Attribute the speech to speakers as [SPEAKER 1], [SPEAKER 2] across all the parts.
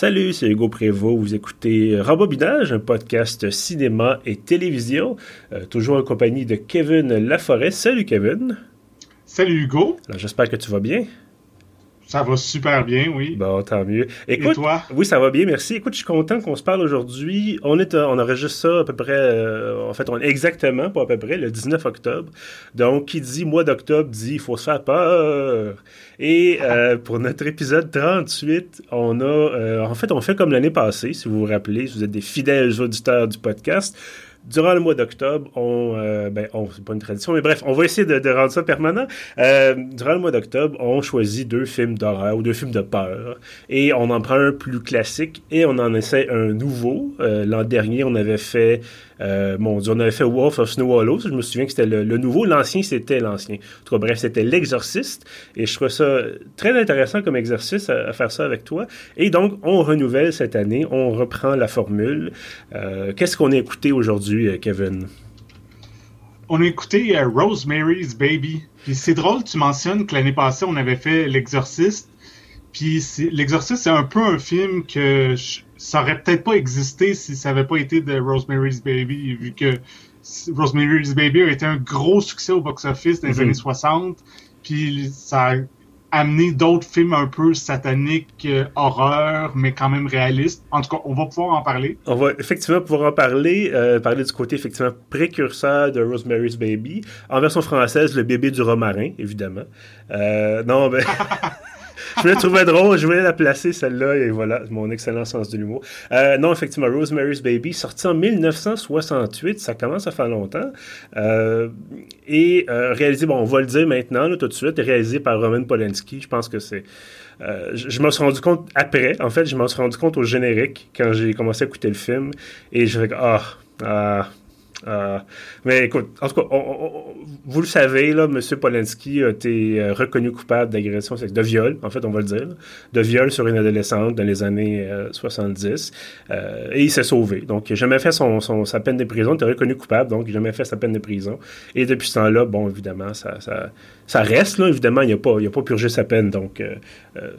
[SPEAKER 1] Salut, c'est Hugo Prévost. Vous écoutez Rembobinage, un podcast cinéma et télévision, euh, toujours en compagnie de Kevin Laforêt. Salut Kevin.
[SPEAKER 2] Salut Hugo.
[SPEAKER 1] J'espère que tu vas bien.
[SPEAKER 2] Ça va super bien, oui.
[SPEAKER 1] Bon, tant mieux.
[SPEAKER 2] Écoute, Et toi?
[SPEAKER 1] Oui, ça va bien, merci. Écoute, je suis content qu'on se parle aujourd'hui. On est, on enregistre ça à peu près, euh, en fait, on, exactement, pas à peu près, le 19 octobre. Donc, qui dit mois d'octobre dit il faut se faire peur. Et euh, pour notre épisode 38, on a, euh, en fait, on fait comme l'année passée, si vous vous rappelez, si vous êtes des fidèles auditeurs du podcast durant le mois d'octobre, on, euh, ben, on c'est pas une tradition, mais bref, on va essayer de, de rendre ça permanent. Euh, durant le mois d'octobre, on choisit deux films d'horreur ou deux films de peur, et on en prend un plus classique et on en essaie un nouveau. Euh, L'an dernier, on avait fait euh, mon on avait fait Wolf of Snow Hollow. Je me souviens que c'était le, nouveau. L'ancien, c'était l'ancien. En tout cas, bref, c'était l'exorciste. Et je trouve ça très intéressant comme exercice à, faire ça avec toi. Et donc, on renouvelle cette année. On reprend la formule. Euh, qu'est-ce qu'on a écouté aujourd'hui, euh, Kevin?
[SPEAKER 2] On a écouté Rosemary's Baby. Puis c'est drôle, tu mentionnes que l'année passée, on avait fait L'Exorciste. Puis L'Exorciste, c'est un peu un film que ça aurait peut-être pas existé si ça avait pas été de Rosemary's Baby, vu que Rosemary's Baby a été un gros succès au box-office dans les mhm. années 60. Puis ça a amené d'autres films un peu sataniques, euh, horreur, mais quand même réalistes. En tout cas, on va pouvoir en parler.
[SPEAKER 1] On va effectivement pouvoir en parler, euh, parler du côté effectivement précurseur de Rosemary's Baby. En version française, le bébé du romarin, évidemment. Euh, non, ben... je me trouvais drôle, je voulais la placer celle-là et voilà, mon excellent sens de l'humour. Euh, non, effectivement, Rosemary's Baby, sorti en 1968, ça commence à faire longtemps. Euh, et euh, réalisé, bon, on va le dire maintenant, tout de suite, réalisé par Roman Polanski. Je pense que c'est. Euh, je, je m'en suis rendu compte après, en fait, je m'en suis rendu compte au générique quand j'ai commencé à écouter le film et je fais ah, ah, euh, mais écoute, en tout cas, vous le savez, là, M. Polanski a été euh, reconnu coupable d'agression sexuelle, de viol, en fait, on va le dire, de viol sur une adolescente dans les années 70. Euh, et il s'est sauvé. Donc, il n'a jamais fait son, sa peine de prison. Il était reconnu coupable, donc il n'a jamais fait sa peine de prison. Et depuis ce temps-là, bon, évidemment, ça, ça, ça reste, là, évidemment, il n'a pas, pas purgé sa peine. Donc,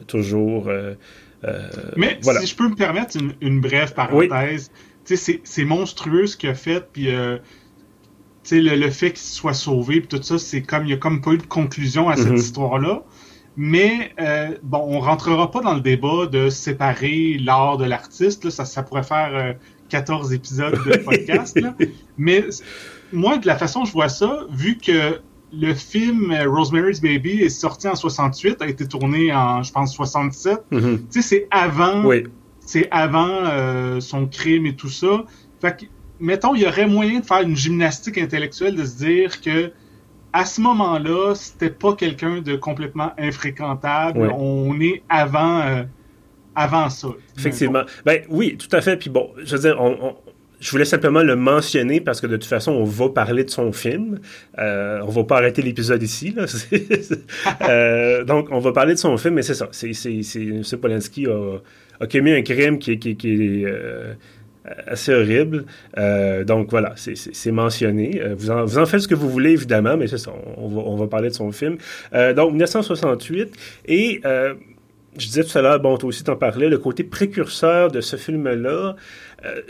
[SPEAKER 1] toujours.
[SPEAKER 2] Mais voilà. si je peux me permettre une, brève parenthèse c'est monstrueux ce qu'il a fait, puis euh, le, le, fait qu'il soit sauvé, puis tout ça, c'est comme, il n'y a comme pas eu de conclusion à cette mm-hmm. histoire-là. Mais euh, bon, on rentrera pas dans le débat de séparer l'art de l'artiste. Ça, ça pourrait faire 14 euh, épisodes de podcast. Mais moi, de la façon dont je vois ça, vu que le film Rosemary's Baby est sorti en 68, a été tourné en, je pense, 67, mm-hmm. tu sais, c'est avant oui c'est avant euh, son crime et tout ça. Fait que, mettons, il y aurait moyen de faire une gymnastique intellectuelle, de se dire que à ce moment-là, c'était pas quelqu'un de complètement infréquentable. On est avant, euh, avant ça.
[SPEAKER 1] Effectivement. Ben oui, tout à fait. Puis bon, je veux dire, je voulais simplement le mentionner parce que de toute façon, on va parler de son film. Euh, on va pas arrêter l'épisode ici. Là. euh, donc, on va parler de son film, mais c'est ça. C'est, c'est, c'est, M. Polanski a, a commis un crime qui, est euh, assez horrible. Euh, donc voilà, c'est mentionné. Euh, vous en, vous en, faites ce que vous voulez, évidemment, mais c'est ça, on va, on va, parler de son film. donc 1968, et je disais tout à l'heure, bon, toi aussi t'en parlais, le côté précurseur de ce film-là, euh,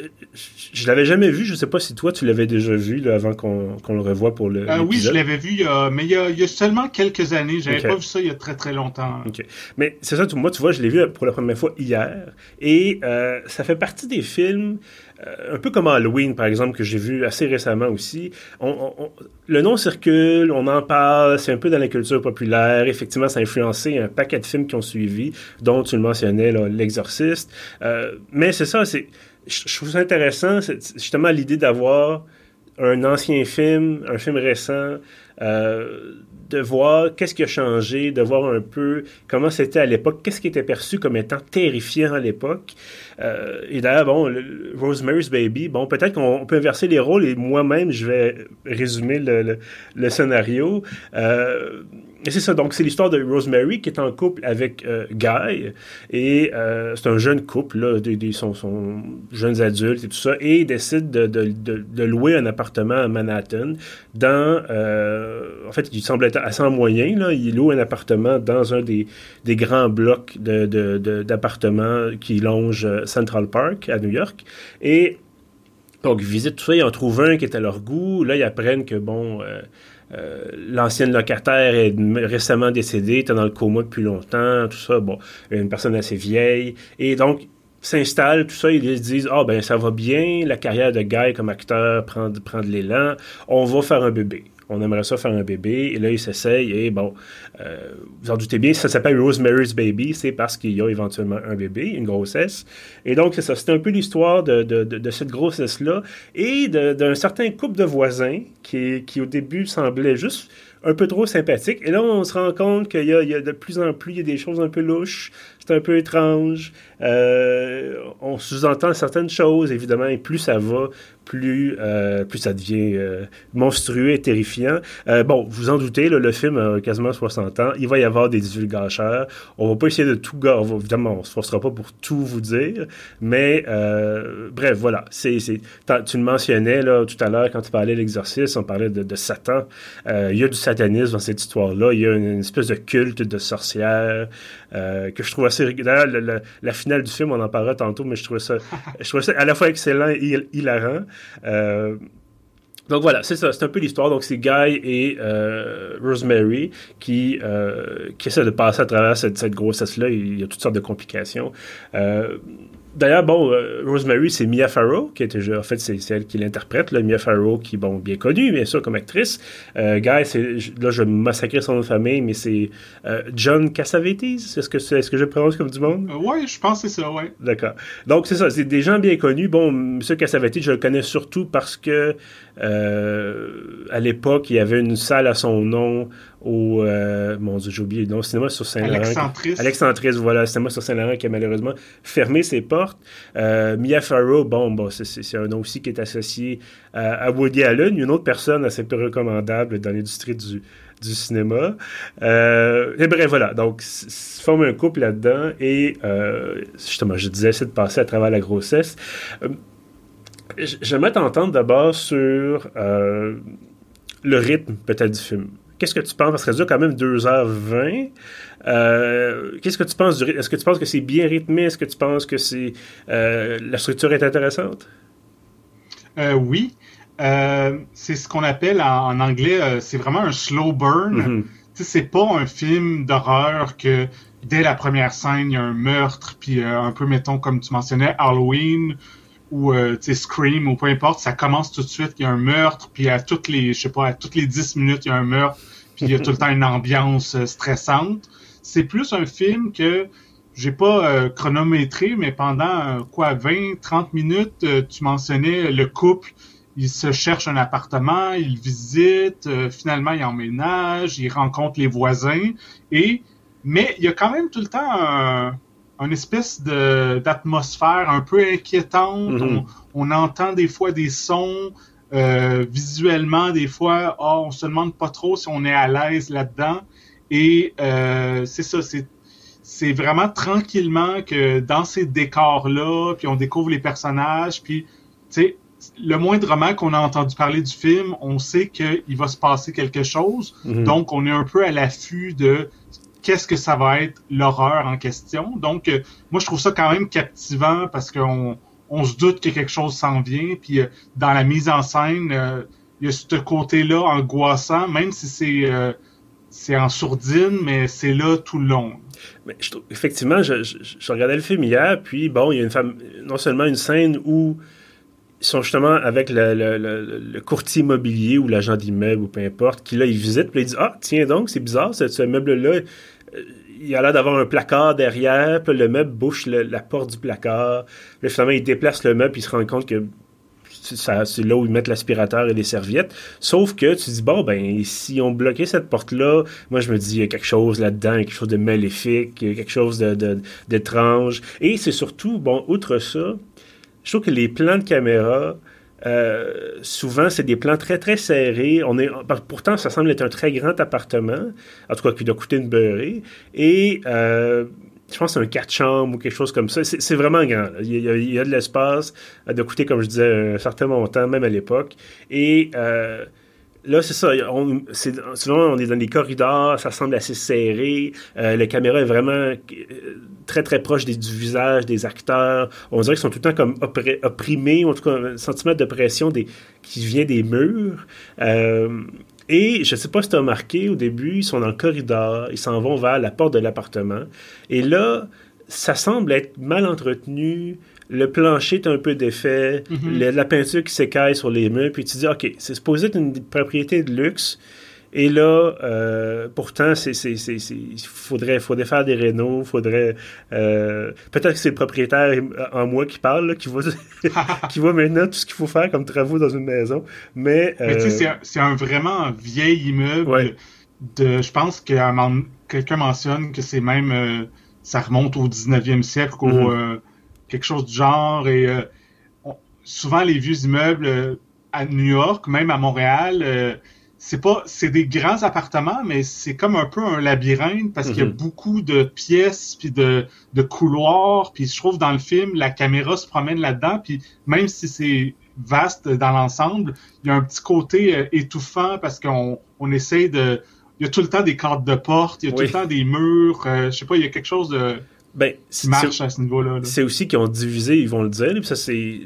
[SPEAKER 1] je l'avais jamais vu. Je sais pas si toi, tu l'avais déjà vu là, avant qu'on le revoie pour le.
[SPEAKER 2] Euh, oui, je l'avais vu, mais il y, a, il y, a, seulement quelques années. J'avais pas vu ça il y a très très longtemps.
[SPEAKER 1] OK. Mais c'est ça, moi, tu vois, je l'ai vu pour la première fois hier. Et euh, ça fait partie des films, un peu comme Halloween, par exemple, que j'ai vu assez récemment aussi. Le nom circule, on en parle, c'est un peu dans la culture populaire. Effectivement, ça a influencé un paquet de films qui ont suivi, dont tu le mentionnais, L'Exorciste. Euh, mais c'est ça, c'est je trouve ça intéressant, justement l'idée d'avoir un ancien film, un film récent, euh, de voir qu'est-ce qui a changé, de voir un peu comment c'était à l'époque, qu'est-ce qui était perçu comme étant terrifiant à l'époque. Euh, et d'ailleurs, bon, Rosemary's Baby, bon, peut-être qu'on peut inverser les rôles et moi-même, je vais résumer le, scénario. Euh, et c'est ça, donc c'est l'histoire de Rosemary qui est en couple avec euh, Guy, et euh, c'est un jeune couple, là, des, sont, jeunes adultes et tout ça, et ils décident de, de, de, louer un appartement à Manhattan dans en fait, il semble être assez en moyen. Là. Il loue un appartement dans un des, des grands blocs d'appartements de, qui longe Central Park à New York. Et donc, ils visitent tout ça, ils en trouvent un qui est à leur goût. Là, ils apprennent que, bon, euh, l'ancienne locataire est récemment décédée, était dans le coma depuis longtemps, tout ça. Bon, une personne assez vieille. Et donc, s'installe, tout ça, ils se disent Ah, ben, ça va bien, la carrière de Guy comme acteur prend, prend de l'élan, on va faire un bébé on aimerait ça faire un bébé. Et là, il s'essaye et bon, euh, vous en doutez bien, ça s'appelle Rosemary's Baby, c'est parce qu'il y a éventuellement un bébé, une grossesse. Et donc, c'est ça, c'est un peu l'histoire de, de, cette grossesse-là et d'un certain couple de voisins qui, qui, au début, semblait juste un peu trop sympathique. Et là, on se rend compte qu'il y, y, a de plus en plus, il y a des choses un peu louches, c'est un peu étrange. Euh, on sous-entend certaines choses, évidemment, et plus ça va, plus, euh, plus ça devient euh, monstrueux et terrifiant. Euh, bon, vous en doutez, le film a quasiment 60 ans. Il va y avoir des divulgateurs. On va pas essayer de tout... On évidemment, on se forcera pas pour tout vous dire, mais bref, voilà. Tu le mentionnais là, tout à l'heure quand tu parlais de l'exorcisme, on parlait de, Satan. il y a du satanisme dans cette histoire-là. Il y a une, espèce de culte de sorcière que je trouve assez... D'ailleurs, la, finale du film, on en parlera tantôt, mais je trouvais ça, je trouvais ça à la fois excellent et hilarant. Euh, donc voilà, c'est ça, c'est un peu l'histoire. Donc c'est Guy et euh, Rosemary qui, euh, qui essaient de passer à travers cette, cette grossesse-là. Il y a toutes sortes de complications. D'ailleurs, bon, euh, Rosemary, c'est Mia Farrow, qui était, en fait, c'est elle qui l'interprète, Mia Farrow, qui, bon, bien connue, bien sûr, comme actrice. Euh, Guy, c'est, là, je vais massacrer son nom de famille, mais c'est euh, John Cassavetes. Est-ce que, est, ce que je prononce comme du monde?
[SPEAKER 2] oui, je pense que c'est ça, oui.
[SPEAKER 1] D'accord. Donc, c'est ça, c'est des gens bien connus. Bon, M. Cassavetes, je le connais surtout parce que, à l'époque, il y avait une salle à son nom au euh, mon dieu j'ai oublié le nom cinéma sur Saint-Laurent
[SPEAKER 2] Alexandris.
[SPEAKER 1] Alexandris voilà cinéma sur Saint-Laurent qui a malheureusement fermé ses portes. Euh, Mia Farrow bon, bon c'est un nom aussi qui est associé à, Woody Allen une autre personne assez peu recommandable dans l'industrie du, du cinéma. Euh, et bref voilà donc se forme un couple là-dedans et euh, justement je disais c'est de passer à travers la grossesse. Euh, j'aimerais t'entendre d'abord sur le rythme peut-être du film Qu'est-ce que tu penses? Parce que ça dure quand même 2h20. Euh, qu'est-ce que tu penses du rythme? Est-ce que tu penses que c'est bien rythmé? Est-ce que tu penses que c'est euh, la structure est intéressante?
[SPEAKER 2] Euh, oui. c'est ce qu'on appelle en, anglais, c'est vraiment un slow burn. Mm-hmm. C'est pas un film d'horreur que dès la première scène, il y a un meurtre, puis un peu, mettons, comme tu mentionnais, Halloween, ou euh, Scream ou peu importe, ça commence tout de suite, il y a un meurtre, puis à toutes les, je sais pas, à toutes les 10 minutes, il y a un meurtre, puis il y a tout le temps une ambiance euh, stressante. C'est plus un film que j'ai pas euh, chronométré, mais pendant quoi 20, 30 minutes, tu mentionnais le couple, il se cherche un appartement, il visite, finalement il emménage, il rencontre les voisins, et mais il y a quand même tout le temps un une espèce d'atmosphère un peu inquiétante. Mm-hmm. on, entend des fois des sons euh, visuellement, des fois, oh, on se demande pas trop si on est à l'aise là-dedans. Et euh, c'est ça, c'est c'est vraiment tranquillement que dans ces décors-là, puis on découvre les personnages, puis tu sais, le moindrement qu'on a entendu parler du film, on sait qu'il va se passer quelque chose. Mm-hmm. Donc, on est un peu à l'affût de qu'est-ce que ça va être l'horreur en question. Donc, euh, moi, je trouve ça quand même captivant parce qu'on on se doute que quelque chose s'en vient. Puis, euh, dans la mise en scène, euh, il y a ce côté-là angoissant, même si c'est c'est en sourdine, mais c'est là tout le long.
[SPEAKER 1] Mais effectivement, je, je, regardais le film hier, puis bon, il y a une femme, non seulement une scène où sont justement avec le, le, le, courtier immobilier ou l'agent d'immeuble ou peu importe, qui là, il visite, puis il dit Ah, tiens donc, c'est bizarre, ce, ce meuble-là, euh, il a l'air d'avoir un placard derrière, puis le meuble bouche la porte du placard. Là, finalement, il déplace le meuble, puis il se rend compte que c'est là où ils mettent l'aspirateur et les serviettes. Sauf que tu dis, bon, ben, si on bloquait cette porte-là, moi, je me dis, il y a quelque chose là-dedans, quelque chose de maléfique, quelque chose d'étrange. De, et c'est surtout, bon, outre ça, je trouve que les plans de caméra, euh, souvent, c'est des plans très, très serrés. On est, pourtant, ça semble être un très grand appartement, en tout cas, qui doit coûter une beurrée. Et euh, je pense que c'est un 4 chambres ou quelque chose comme ça. C'est vraiment grand. Il y, a, de l'espace. Ça doit coûter, comme je disais, un certain montant, même à l'époque. Et euh, Là, c'est ça. Souvent, on est dans des corridors, ça semble assez serré. Euh, la caméra est vraiment euh, très, très proche du visage des acteurs. On dirait qu'ils sont tout le temps comme opprimés, en tout cas, un sentiment de pression des, qui vient des murs. Euh, et je ne sais pas si tu as remarqué, au début, ils sont dans le corridor, ils s'en vont vers la porte de l'appartement. Et là, ça semble être mal entretenu le plancher est un peu défait, mhm. la peinture qui s'écaille sur les murs, puis tu dis, OK, c'est supposé être une propriété de luxe, et là, euh, pourtant, il faudrait, faudrait faire des rénaux, faudrait... Euh, peut-être que c'est le propriétaire en moi qui parle, qui, voit, qui voit maintenant tout ce qu'il faut faire comme travaux dans une maison, mais...
[SPEAKER 2] mais tu sais, euh, c'est, un, vraiment vieil immeuble de... Je pense que quelqu'un mentionne que c'est même... ça remonte au 19e siècle, au... Quelque chose du genre. Et euh, souvent, les vieux immeubles euh, à New York, même à Montréal, euh, c'est pas, c'est des grands appartements, mais c'est comme un peu un labyrinthe parce qu'il y a mhm. beaucoup de pièces puis de, de couloirs. Puis je trouve dans le film, la caméra se promène là-dedans. Puis même si c'est vaste dans l'ensemble, il y a un petit côté étouffant parce qu'on on essaye de, il y a tout le temps des cartes de porte, il y a tout le temps des murs. je sais pas, il y a quelque chose de
[SPEAKER 1] ben,
[SPEAKER 2] marche à ce niveau-là.
[SPEAKER 1] C'est aussi qu'ils ont divisé, ils vont le dire, puis ça c'est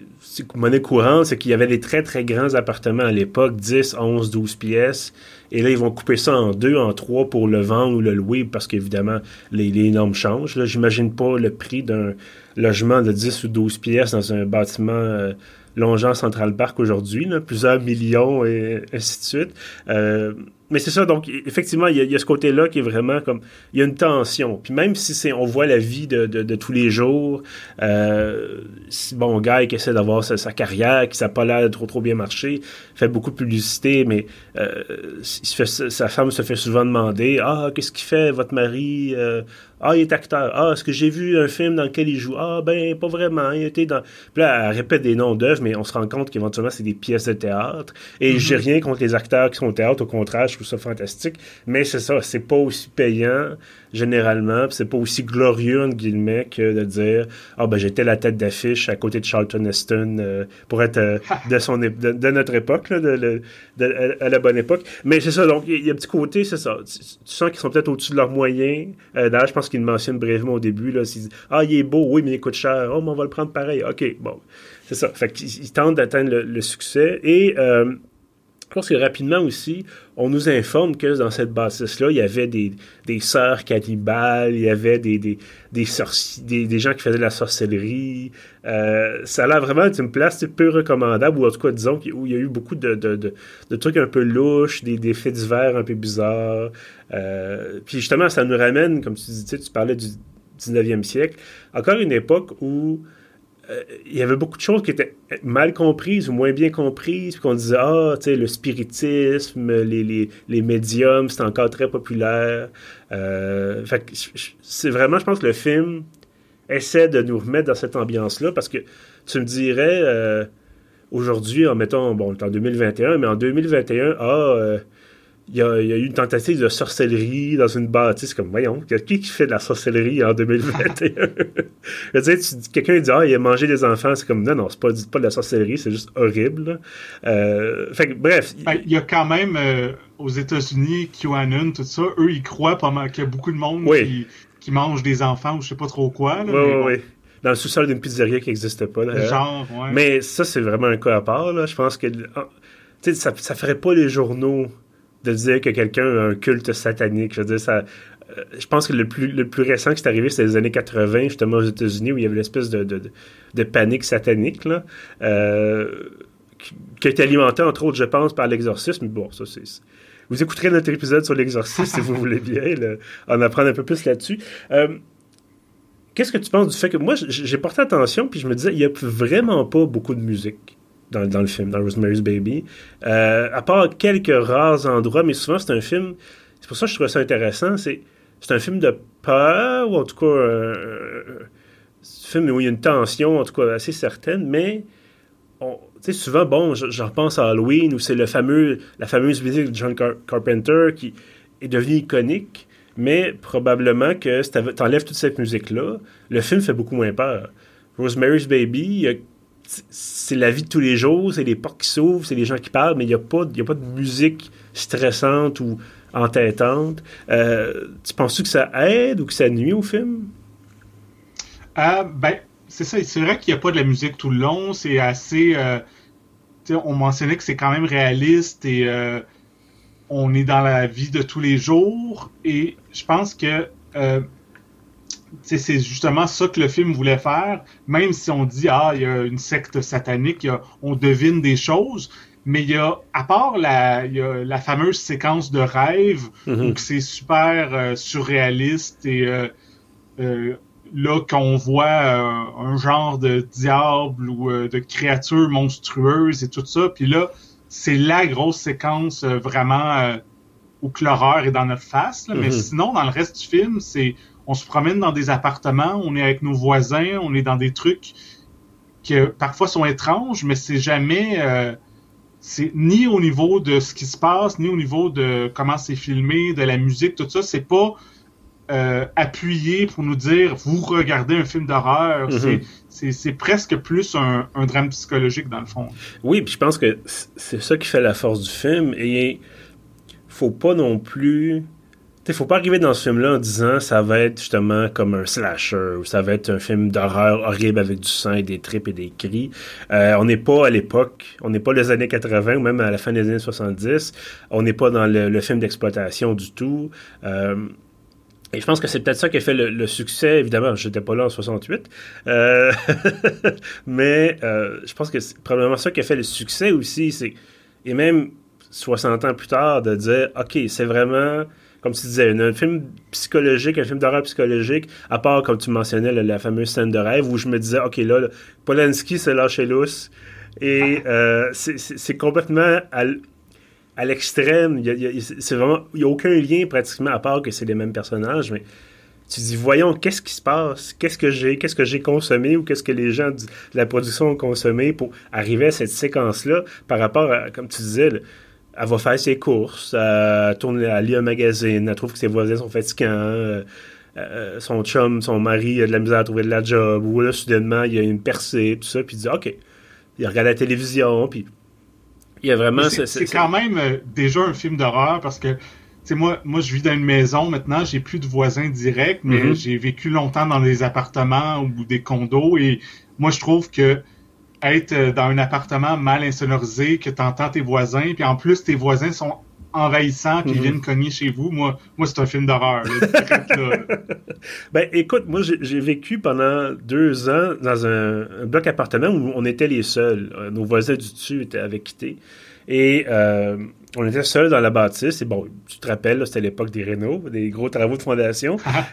[SPEAKER 1] monnaie courante, c'est qu'il y avait des très très grands appartements à l'époque, 10, 11, 12 pièces, et là ils vont couper ça en deux, en trois pour le vendre ou le louer, parce qu'évidemment les, les, normes changent. Là, j'imagine pas le prix d'un logement de 10 ou 12 pièces dans un bâtiment euh, longeant Central Park aujourd'hui, plusieurs millions et ainsi de suite. Euh, mais c'est ça, donc effectivement, il y, a, ce côté-là qui est vraiment comme il y a une tension. Puis même si c'est on voit la vie de, de, tous les jours, euh, si, bon, gars qui essaie d'avoir sa, carrière, qui n'a pas l'air de trop trop bien marcher, fait beaucoup de publicité, mais euh, sa femme se fait souvent demander Ah, qu'est-ce qu'il fait, votre mari euh, Ah, il est acteur. Ah, est-ce que j'ai vu un film dans lequel il joue? Ah, ben, pas vraiment. Il était dans. Puis là, elle répète des noms d'œuvres, mais on se rend compte qu'éventuellement, c'est des pièces de théâtre. Et mm-hmm. j'ai rien contre les acteurs qui sont au théâtre, au contraire, je trouve ça fantastique. Mais c'est ça, c'est pas aussi payant généralement. C'est pas aussi glorieux, entre guillemets, que de dire Ah, ben, j'étais la tête d'affiche à côté de Charlton Heston euh, pour être euh, de, son de, notre époque, là, de, à la bonne époque. Mais c'est ça, donc, il y, a un petit côté, c'est ça. Tu, sens qu'ils sont peut-être au-dessus de leurs moyens. Euh, D'ailleurs, je pense qu'ils le mentionnent brièvement au début. Là, disent, ah, il est beau, oui, mais il coûte cher. Oh, mais on va le prendre pareil. OK, bon. C'est ça. Fait qu'ils tentent d'atteindre le, succès. Et. Je pense que rapidement aussi, on nous informe que dans cette bâtisse-là, il y avait des, sœurs cannibales, il y avait des, des, des, gens qui faisaient de la sorcellerie. Euh, ça a l'air vraiment être une place peu recommandable, ou en tout cas, disons, où il y a eu beaucoup de, de, de, trucs un peu louches, des, des faits divers un peu bizarres. Euh, puis justement, ça nous ramène, comme tu disais, tu parlais du 19e siècle, encore une époque où il y avait beaucoup de choses qui étaient mal comprises ou moins bien comprises, puis qu'on disait, ah, tu sais, le spiritisme, les, les, les médiums, c'est encore très populaire. Euh, fait c'est vraiment, je pense que le film essaie de nous remettre dans cette ambiance-là, parce que tu me dirais, euh, aujourd'hui, en mettant, bon, en 2021, mais en 2021, ah, il y, a, eu une tentative de sorcellerie dans une bâtisse. Comme, voyons, qui qui fait de la sorcellerie en 2021? je veux dire, quelqu'un dit, ah, il a mangé des enfants. C'est comme, non, non, c'est pas, pas de la sorcellerie, c'est juste horrible. Euh, fait bref.
[SPEAKER 2] Ben, il y a quand même, euh, aux États-Unis, QAnon, tout ça, eux, ils croient pas mal qu'il y a beaucoup de monde qui, qui mange des enfants ou je sais pas trop quoi.
[SPEAKER 1] oui, oui, oui dans le sous-sol d'une pizzeria qui n'existe pas.
[SPEAKER 2] Genre, ouais.
[SPEAKER 1] Mais ça, c'est vraiment un cas à part. Là. Je pense que ah, ça, ça ferait pas les journaux de dire que quelqu'un a un culte satanique. Je veux dire, ça. Euh, je pense que le plus, le plus récent qui est arrivé, c'était les années 80, justement aux États-Unis, où il y avait l'espèce de, de, panique satanique, là, euh, qui, a été alimentée, entre autres, je pense, par l'exorcisme. Bon, ça, c'est. Vous écouterez notre épisode sur l'exorcisme si vous voulez bien en apprendre un peu plus là-dessus. Euh, qu'est-ce que tu penses du fait que moi, j'ai porté attention, puis je me disais, il n'y a vraiment pas beaucoup de musique dans, le film, dans Rosemary's Baby. Euh, à part quelques rares endroits, mais souvent c'est un film. C'est pour ça que je trouve ça intéressant. C'est, c'est un film de peur, ou en tout cas, euh, un film où il y a une tension, en tout cas, assez certaine, mais. Tu sais, souvent, bon, je, repense à Halloween, où c'est le fameux, la fameuse musique de John Carpenter qui est devenue iconique, mais probablement que si t'enlèves toute cette musique-là, le film fait beaucoup moins peur. Rosemary's Baby, il y a c'est la vie de tous les jours, c'est les portes qui s'ouvrent, c'est les gens qui parlent, mais il n'y a, pas, a pas de musique stressante ou entêtante. Euh, tu penses-tu que ça aide ou que ça nuit au film?
[SPEAKER 2] Euh, ben, c'est ça. C'est vrai qu'il n'y a pas de la musique tout le long. C'est assez. Euh, on mentionnait que c'est quand même réaliste et euh, on est dans la vie de tous les jours. Et je pense que c'est justement ça que le film voulait faire, même si on dit ah il y a une secte satanique, on devine des choses, mais il y a à part la, il y a la fameuse séquence de rêve mm-hmm. où c'est super euh, surréaliste et euh, euh, là qu'on voit un genre de diable ou de créature monstrueuse et tout ça, puis là c'est la grosse séquence vraiment où que l'horreur est dans notre face, mais mm-hmm. sinon dans le reste du film c'est on se promène dans des appartements, on est avec nos voisins, on est dans des trucs qui parfois sont étranges, mais c'est jamais euh, c'est ni au niveau de ce qui se passe, ni au niveau de comment c'est filmé, de la musique, tout ça, c'est pas euh, appuyé pour nous dire vous regardez un film d'horreur. Mhm. C'est presque plus un, un, drame psychologique dans le fond.
[SPEAKER 1] Oui, puis je pense que c'est ça qui fait la force du film. Et faut pas non plus il faut pas arriver dans ce film-là en disant ça va être justement comme un slasher ou ça va être un film d'horreur horrible avec du sang et des tripes et des cris. Euh, on n'est pas à l'époque, on n'est pas les années 80 ou même à la fin des années 70. On n'est pas dans le, film d'exploitation du tout. Euh, et je pense que c'est peut-être ça qui a fait le, succès. Évidemment, j'étais pas là en 68. Euh, mais je pense que c'est probablement ça qui a fait le succès aussi. Et même 60 ans plus tard, de dire, OK, c'est vraiment comme tu disais, un, film psychologique, un film d'horreur psychologique, à part, comme tu mentionnais, la, fameuse scène de rêve où je me disais, OK, là, Polanski s'est lâché lousse. Et euh, c'est complètement à, l'extrême. Il n'y a, a aucun lien pratiquement, à part que c'est les mêmes personnages. Mais tu dis, voyons, qu'est-ce qui se passe? Qu'est-ce que j'ai? Qu'est-ce que j'ai consommé ou qu'est-ce que les gens de la production ont consommé pour arriver à cette séquence-là par rapport à, comme tu disais, elle va faire ses courses, elle tourne, elle lit un magazine, elle trouve que ses voisins sont fatigants, euh, euh, son chum, son mari a de la misère à trouver de la job, ou là, soudainement, il y a une percée, tout ça, puis il dit, OK. Il regarde la télévision, puis il y a vraiment...
[SPEAKER 2] C'est quand même euh, déjà un film d'horreur, parce que, tu sais, moi, moi, je vis dans une maison, maintenant, j'ai plus de voisins directs, mais mm-hmm. j'ai vécu longtemps dans des appartements ou des condos, et moi, je trouve que être euh, dans un appartement mal insonorisé, que tu entends tes voisins, puis en plus tes voisins sont envahissants, puis ils mhm. viennent cogner chez vous, moi, moi c'est un film d'horreur.
[SPEAKER 1] ben écoute, moi j'ai vécu pendant deux ans dans un, bloc appartement où on était les seuls. Euh, nos voisins du dessus avaient quitté. Et euh, on était seuls dans la bâtisse. Et bon, tu te rappelles, c'était l'époque des rénaux, des gros travaux de fondation. Ah,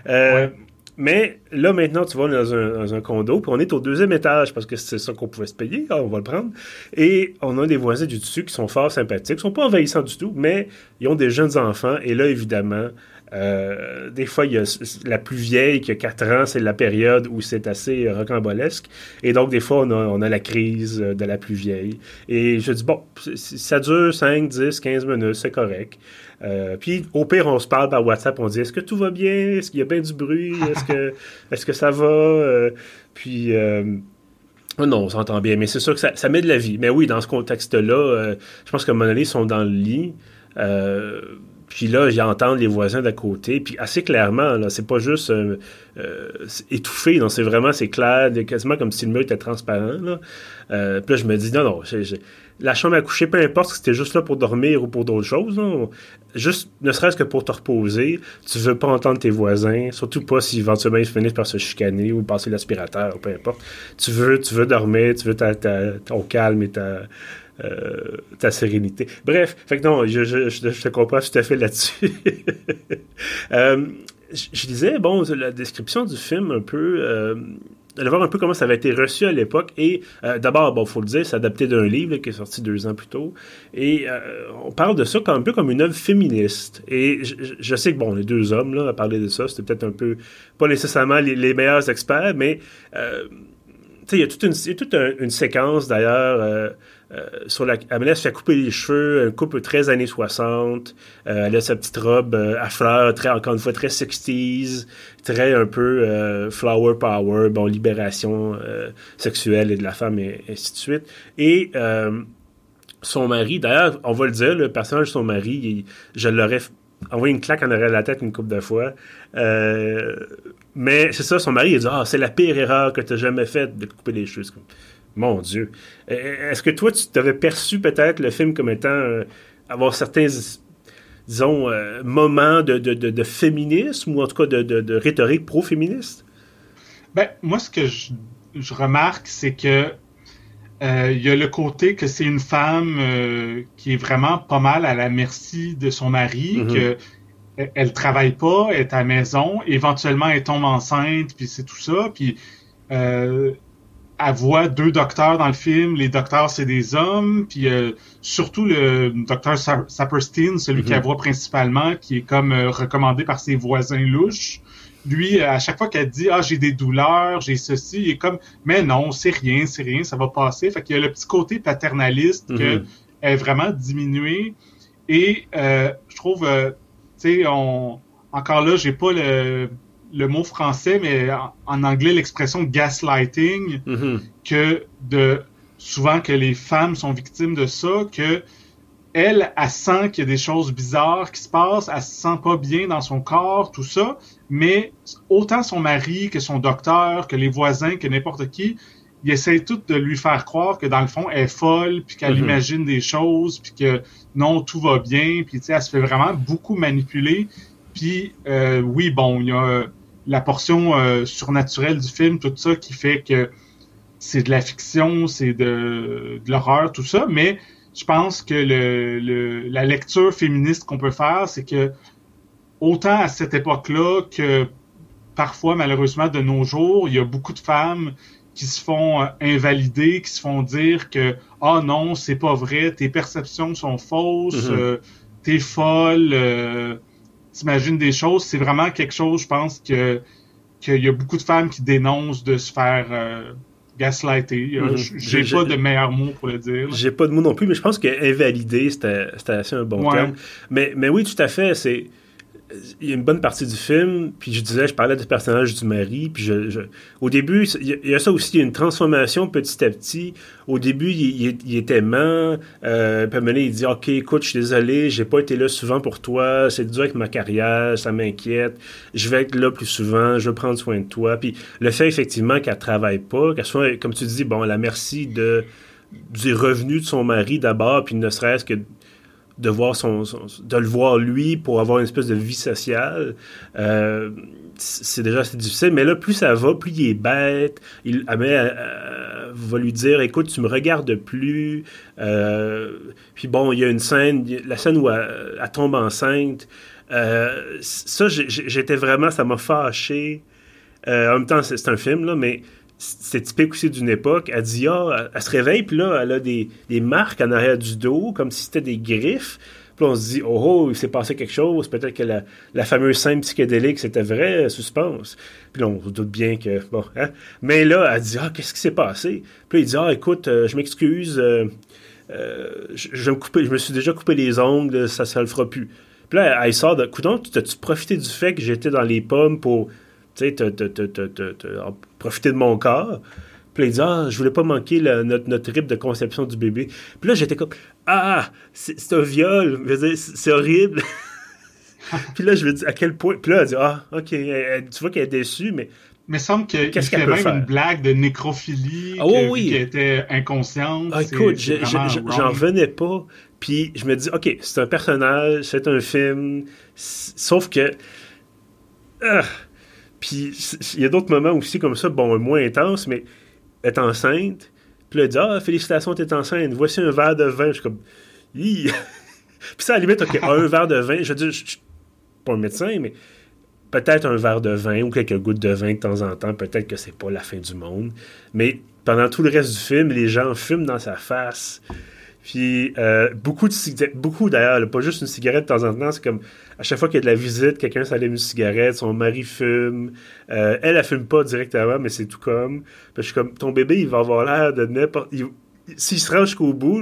[SPEAKER 1] mais là, maintenant, tu vas dans un, dans un condo, puis on est au deuxième étage parce que c'est ça qu'on pouvait se payer. on va le prendre. Et on a des voisins du dessus qui sont fort sympathiques. Ils sont pas envahissants du tout, mais ils ont des jeunes enfants. Et là, évidemment, euh, des fois, il y a la plus vieille qui a 4 ans, c'est la période où c'est assez rocambolesque. Et donc, des fois, on a, on a, la crise de la plus vieille. Et je dis, bon, ça dure 5, 10, 15 minutes, c'est correct. Euh, puis au pire, on se parle par WhatsApp, on dit est-ce que tout va bien, est-ce qu'il y a bien du bruit, est-ce que est-ce que ça va, euh, puis euh, oh non, on s'entend bien, mais c'est sûr que ça, ça, met de la vie. Mais oui, dans ce contexte-là, je pense que mon sont dans le lit. Puis là, j'entends les voisins d'à côté, puis assez clairement, là, c'est pas juste étouffé, non, c'est vraiment, c'est clair, quasiment comme si le mur était transparent, là. puis là, je me dis, non, non, la chambre à coucher, peu importe si c'était juste là pour dormir ou pour d'autres choses, juste ne serait-ce que pour te reposer, tu veux pas entendre tes voisins, surtout pas si éventuellement ils finissent par se chicaner ou passer l'aspirateur, peu importe. Tu veux, tu veux dormir, tu veux ton calme et ta, euh, ta sérénité. Bref, fait que non, je, je, te comprends tout à fait là-dessus. euh, je, disais, bon, la description du film un peu. Euh, allez voir un peu comment ça avait été reçu à l'époque. Et euh, d'abord, bon, faut le dire, c'est adapté d'un livre qui est sorti deux ans plus tôt. Et on parle de ça comme un peu comme une œuvre féministe. Et je, sais que bon, les deux hommes là à parler de ça, c'était peut-être un peu pas nécessairement les, meilleurs experts, mais euh, il y a toute une, toute une séquence d'ailleurs sur la, elle se fait couper les cheveux, un couple très années 60. elle a sa petite robe à fleurs, très, encore une fois, très 60s, très un peu flower power, bon, libération sexuelle et de la femme, et, ainsi de suite. Et son mari, d'ailleurs, on va le dire, le personnage de son mari, je l'aurais envoyé une claque en arrière de la tête une couple de fois. Euh, mais c'est ça, son mari, il dit Ah, c'est la pire erreur que tu as jamais faite de couper les cheveux. Mon Dieu. Est-ce que toi, tu t'avais perçu peut-être le film comme étant euh, avoir certains, disons, euh, moments de, de, féminisme ou en tout cas de, rhétorique pro-féministe?
[SPEAKER 2] Ben, moi, ce que je, je remarque, c'est que euh, il y a le côté que c'est une femme euh, qui est vraiment pas mal à la merci de son mari, mm-hmm. que elle travaille pas, elle est à la maison, éventuellement elle tombe enceinte, puis c'est tout ça, puis euh, elle voit deux docteurs dans le film, les docteurs c'est des hommes, puis euh, surtout le docteur Saperstein, celui qui la mm-hmm. voit principalement, qui est comme recommandé par ses voisins louches lui, à chaque fois qu'elle dit Ah, j'ai des douleurs, j'ai ceci, il est comme Mais non, c'est rien, c'est rien, ça va passer. Fait qu'il y a le petit côté paternaliste que mhm. est vraiment diminué. Et euh, je trouve, euh, tu sais, on... encore là, j'ai pas le, le, mot français, mais en, anglais, l'expression gaslighting, mhm. que de souvent que les femmes sont victimes de ça, que elle, elle sent qu'il y a des choses bizarres qui se passent, elle se sent pas bien dans son corps, tout ça, mais autant son mari que son docteur, que les voisins, que n'importe qui, ils essayent tout de lui faire croire que dans le fond, elle est folle, puis qu'elle mhm. imagine des choses, puis que non, tout va bien, puis tu sais, elle se fait vraiment beaucoup manipuler. Puis euh, oui, bon, il y a la portion euh, surnaturelle du film, tout ça, qui fait que c'est de la fiction, c'est de, de l'horreur, tout ça, mais je pense que le, la lecture féministe qu'on peut faire, c'est que autant à cette époque-là que parfois, malheureusement, de nos jours, il y a beaucoup de femmes qui se font euh, invalider, qui se font dire que ah oh non, c'est pas vrai, tes perceptions sont fausses, mm-hmm. euh, t'es folle, euh, t'imagines des choses. C'est vraiment quelque chose, je pense que qu'il y a beaucoup de femmes qui dénoncent de se faire euh, gaslighter. J'ai pas de meilleur mot pour le dire.
[SPEAKER 1] J'ai pas de mot non plus, mais je pense que invalider, c'était assez un bon terme. Mais, mais oui, tout à fait. C'est il y a une bonne partie du film, puis je disais, je parlais du personnage du mari, puis au début, il y a ça aussi, il y a une transformation petit à petit. Au début, il, était aimant, euh, puis à il dit, OK, écoute, je suis désolé, j'ai pas été là souvent pour toi, c'est dur avec ma carrière, ça m'inquiète, je vais être là plus souvent, je vais prendre soin de toi. Puis le fait, effectivement, qu'elle travaille pas, qu'elle soit, comme tu dis, bon, la merci de du revenu de son mari d'abord, puis ne serait-ce que de voir son, de le voir lui pour avoir une espèce de vie sociale euh, c'est déjà assez difficile. Mais là plus ça va plus il est bête. Il va lui dire écoute tu me regardes plus. Euh, puis bon il y a une scène la scène où elle, tombe enceinte. Euh, ça j'étais vraiment ça m'a fâché. En même temps c'est un film là mais c'est typique aussi d'une époque. Elle dit, ah, elle, se réveille, puis là, elle a des, marques en arrière du dos, comme si c'était des griffes. Puis on se dit, oh, oh, il s'est passé quelque chose. Peut-être que la, fameuse scène psychédélique, c'était vrai, suspense. Puis là, on se doute bien que, bon, hein. Mais là, elle dit, ah, qu'est-ce qui s'est passé? Puis là, il dit, ah, écoute, euh, je m'excuse, euh, euh, je, me je me suis déjà coupé les ongles, ça, ça le fera plus. Puis là, elle sort de, coudon, tu as-tu profité du fait que j'étais dans les pommes pour tu sais, profiter de mon corps. Puis il dit, ah, je voulais pas manquer notre, notre de conception du bébé. Puis là, j'étais comme, ah, c'est un viol, c'est horrible. puis là, je me dis, à quel point. Puis là, elle dit, ah, ok, tu vois qu'elle est déçue, mais.
[SPEAKER 2] Mais il semble qu'il fait même une blague de nécrophilie ah, oui. qui était inconsciente.
[SPEAKER 1] Ah, écoute, j'en revenais pas. Puis je me dis, ok, c'est un personnage, c'est un film, sauf que. Ah, puis il y a d'autres moments aussi comme ça, bon, moins intenses, mais être enceinte. Puis là, elle dit Ah, félicitations, t'es enceinte. Voici un verre de vin. Je suis comme Puis ça, à la limite, OK, un verre de vin. Je veux dire, je suis pas un médecin, mais peut-être un verre de vin ou quelques gouttes de vin de temps en temps. Peut-être que c'est pas la fin du monde. Mais pendant tout le reste du film, les gens fument dans sa face. Puis euh, beaucoup de beaucoup d'ailleurs, pas juste une cigarette de temps en temps, c'est comme à chaque fois qu'il y a de la visite, quelqu'un s'allume une cigarette, son mari fume, euh, elle, elle fume pas directement, mais c'est tout comme. je suis comme ton bébé, il va avoir l'air de n'importe. Il, s'il se rend jusqu'au bout,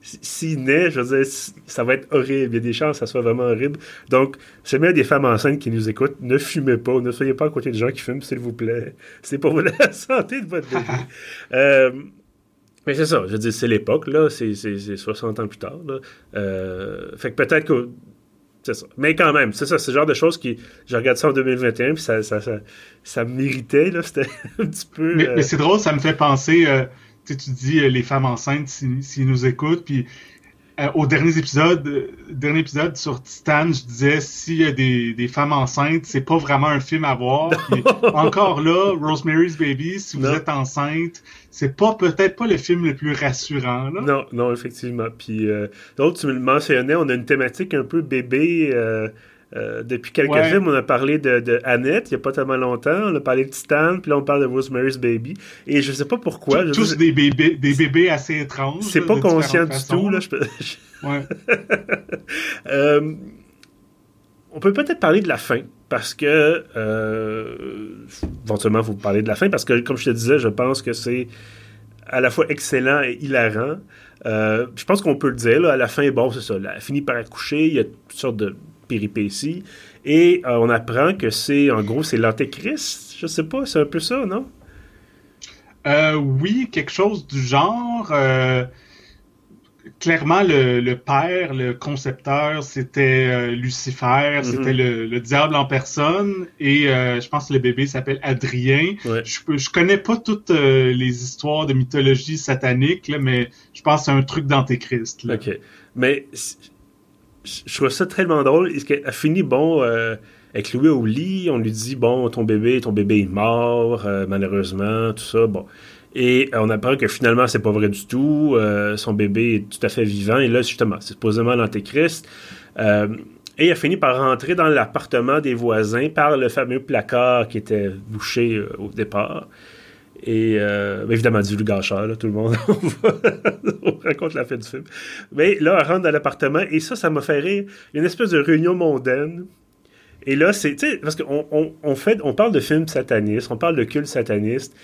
[SPEAKER 1] s'il naît, je veux dire, ça va être horrible. Il y a des chances que ça soit vraiment horrible. Donc, c'est bien des femmes enceintes qui nous écoutent. Ne fumez pas. Ne soyez pas à côté de gens qui fument, s'il vous plaît. C'est pour la santé de votre bébé. euh, mais c'est ça. Je veux dire, c'est l'époque, là. C'est 60 ans plus tard, là. Euh, fait que peut-être que c'est ça. Mais quand même, c'est ça, c'est le genre de choses qui. Je regarde ça en 2021, puis ça, ça, ça, ça m'irritait, là. C'était un petit peu.
[SPEAKER 2] Mais, euh, c'est drôle, ça me fait penser. Euh, tu dis euh, les femmes enceintes s'ils nous écoutent, puis euh, au dernier épisode, euh, dernier épisode sur Titan, je disais s'il y a des, des, femmes enceintes, c'est pas vraiment un film à voir. encore là, Rosemary's Baby, si vous êtes enceinte, c'est pas peut-être pas le film le plus rassurant. Là.
[SPEAKER 1] Non, non, effectivement. Puis euh, d'autres, tu me le mentionnais, on a une thématique un peu bébé. Euh, depuis quelques films, on a parlé de, Annette, il n'y a pas tellement longtemps. On a parlé de Titan, puis là, on parle de Rosemary's Baby. Et je ne sais pas pourquoi.
[SPEAKER 2] tous des, bébés, des bébés assez étranges.
[SPEAKER 1] C'est pas conscient du tout. Là, ouais. euh, on peut peut-être parler de la fin, parce que... Euh, éventuellement, vous parler de la fin, parce que, comme je te disais, je pense que c'est à la fois excellent et hilarant. Euh, je pense qu'on peut le dire, là, à la fin, bon, c'est ça, elle finit par accoucher, il y a toutes sortes de péripéties. Et euh, on apprend que c'est, en gros, c'est l'Antéchrist. Je sais pas, c'est un peu ça, non?
[SPEAKER 2] Euh, oui, quelque chose du genre. Euh, clairement, le, père, le concepteur, c'était Lucifer, mhm. c'était le, diable en personne. Et je pense que le bébé s'appelle Adrien. Je, je connais pas toutes les histoires de mythologie satanique, mais je pense que c'est un truc d'Antéchrist.
[SPEAKER 1] OK. Mais je trouve ça tellement drôle. Elle finit, bon, euh, avec Louis au lit, on lui dit, bon, ton bébé, est mort, euh, malheureusement, tout ça, bon. Et on apprend que finalement, c'est pas vrai du tout. Euh, son bébé est tout à fait vivant. Et là, justement, c'est supposément l'Antéchrist. et elle finit par rentrer dans l'appartement des voisins par le fameux placard qui était bouché au départ. Et euh, évidemment, du gâcheur, là, tout le monde. on raconte la fin du film. Mais là, elle rentre dans l'appartement et ça, ça m'a fait rire. Une espèce de réunion mondaine. Et là, c'est, tu sais, parce qu'on on, fait, on parle de films satanistes, on parle de culte sataniste.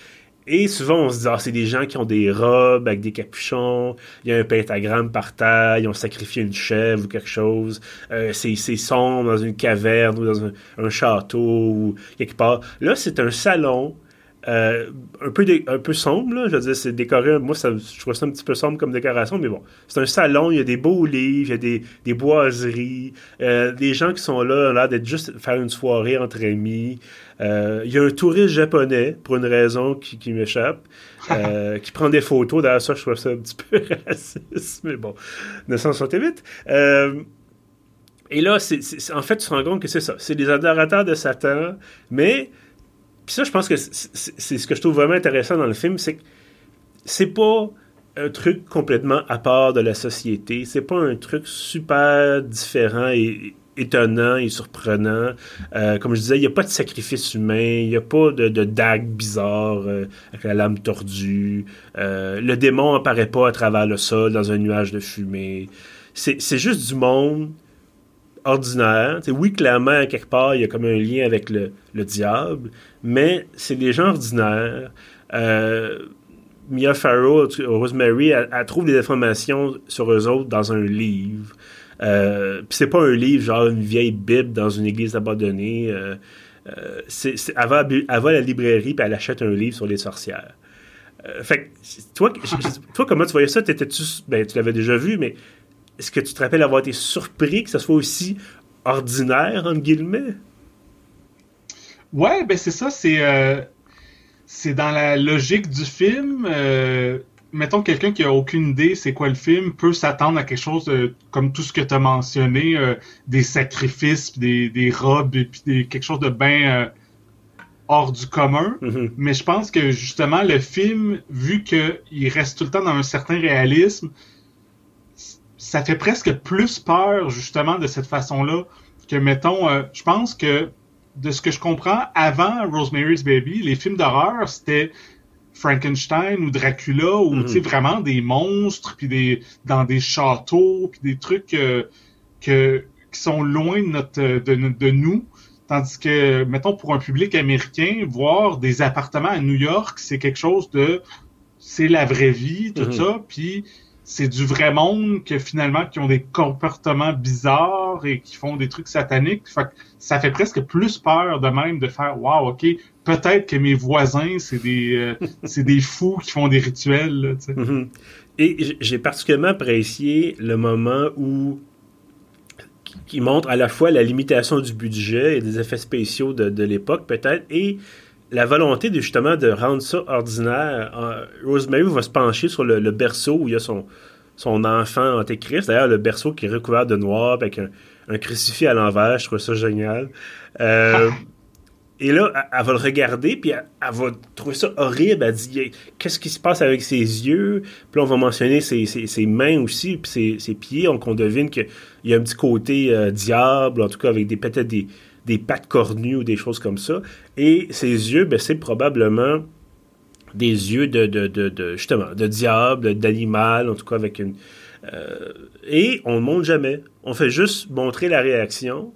[SPEAKER 1] Et souvent, on se dit, ah, c'est des gens qui ont des robes avec des capuchons, il y a un pentagramme par terre, ils ont sacrifié une chèvre ou quelque chose, euh, c'est sombre dans une caverne ou dans un, un, château ou quelque part. Là, c'est un salon euh, un, peu un peu sombre, là. je veux dire, c'est décoré, moi ça, je trouve ça un petit peu sombre comme décoration, mais bon, c'est un salon, il y a des beaux livres, il y a des, des boiseries, euh, des gens qui sont là, là d'être juste faire une soirée entre amis. Euh, il y a un touriste japonais, pour une raison qui, qui m'échappe, qui prend des photos, d'ailleurs ça je trouve ça un petit peu raciste, mais bon, 968. et là, c'est, en fait, tu te rends compte que c'est ça, c'est des adorateurs de Satan, mais puis ça, je pense que c'est ce que je trouve vraiment intéressant dans le film, c'est que c'est pas un truc complètement à part de la société. C'est pas un truc super différent et étonnant et surprenant. Euh, comme je disais, il n'y a pas de sacrifice humain, il n'y a pas de, dague bizarre euh, avec la lame tordue. Euh, le démon apparaît pas à travers le sol dans un nuage de fumée. C'est juste du monde ordinaire. oui, clairement, quelque part, il y a comme un lien avec le, le diable, mais c'est des gens ordinaires. Euh, Mia Farrow, Rosemary, elle, trouve des informations sur eux autres dans un livre. Euh, c'est pas un livre genre une vieille bible dans une église abandonnée. Euh, euh c'est, elle, va, à la librairie puis elle achète un livre sur les sorcières. Fait toi, toi, comment tu voyais ça? T'étais-tu, ben, tu l'avais déjà vu, mais est-ce que tu te rappelles avoir été surpris que ça soit aussi ordinaire, entre guillemets?
[SPEAKER 2] Ouais, ben c'est ça, c'est euh, c'est dans la logique du film. Euh, mettons quelqu'un qui a aucune idée c'est quoi le film peut s'attendre à quelque chose comme tout ce que tu as mentionné, euh, des sacrifices, des, des robes, et puis des, quelque chose de bien hors du commun. Mm-hmm. Mais je pense que justement le film, vu qu'il reste tout le temps dans un certain réalisme, ça fait presque plus peur justement de cette façon-là que mettons, je pense que de ce que je comprends, avant Rosemary's Baby, les films d'horreur, c'était Frankenstein ou Dracula ou mhm. vraiment des monstres puis des dans des châteaux puis des trucs euh, que qui sont loin de notre de, de, nous tandis que mettons pour un public américain voir des appartements à New York c'est quelque chose de c'est la vraie vie, tout mhm. ça, puis c'est du vrai monde que finalement qui ont des comportements bizarres et qui font des trucs sataniques. ça fait presque plus peur de même de faire wow, ok, peut-être que mes voisins c'est des euh, c'est des fous qui font des rituels.
[SPEAKER 1] Mhm. Et j'ai particulièrement apprécié le moment où qui montre à la fois la limitation du budget et des effets spéciaux de l'époque peut-être et la volonté de justement de rendre ça ordinaire. Euh, Rosemary va se pencher sur le, berceau où il y a son, son enfant antéchrist. D'ailleurs, le berceau qui est recouvert de noir avec un, crucifix à l'envers. Je trouve ça génial. Euh, et là, elle, va le regarder, puis elle, va trouver ça horrible. Elle dit Qu'est-ce qui se passe avec ses yeux? Puis là, on va mentionner ses, ses, mains aussi, puis ses, pieds. Donc, on devine qu'il y a un petit côté euh, diable, en tout cas, avec des peut-être des des pattes cornues ou des choses comme ça. Et ses yeux, ben, c'est probablement des yeux de, de, de, justement, de diable, d'animal, en tout cas avec une... Euh, et on ne montre jamais. On fait juste montrer la réaction.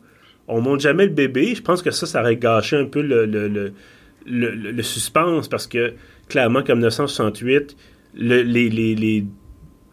[SPEAKER 1] On montre jamais le bébé. Je pense que ça, ça aurait gâché un peu le, le, le, le suspense parce que, clairement, comme 1968, les, les, les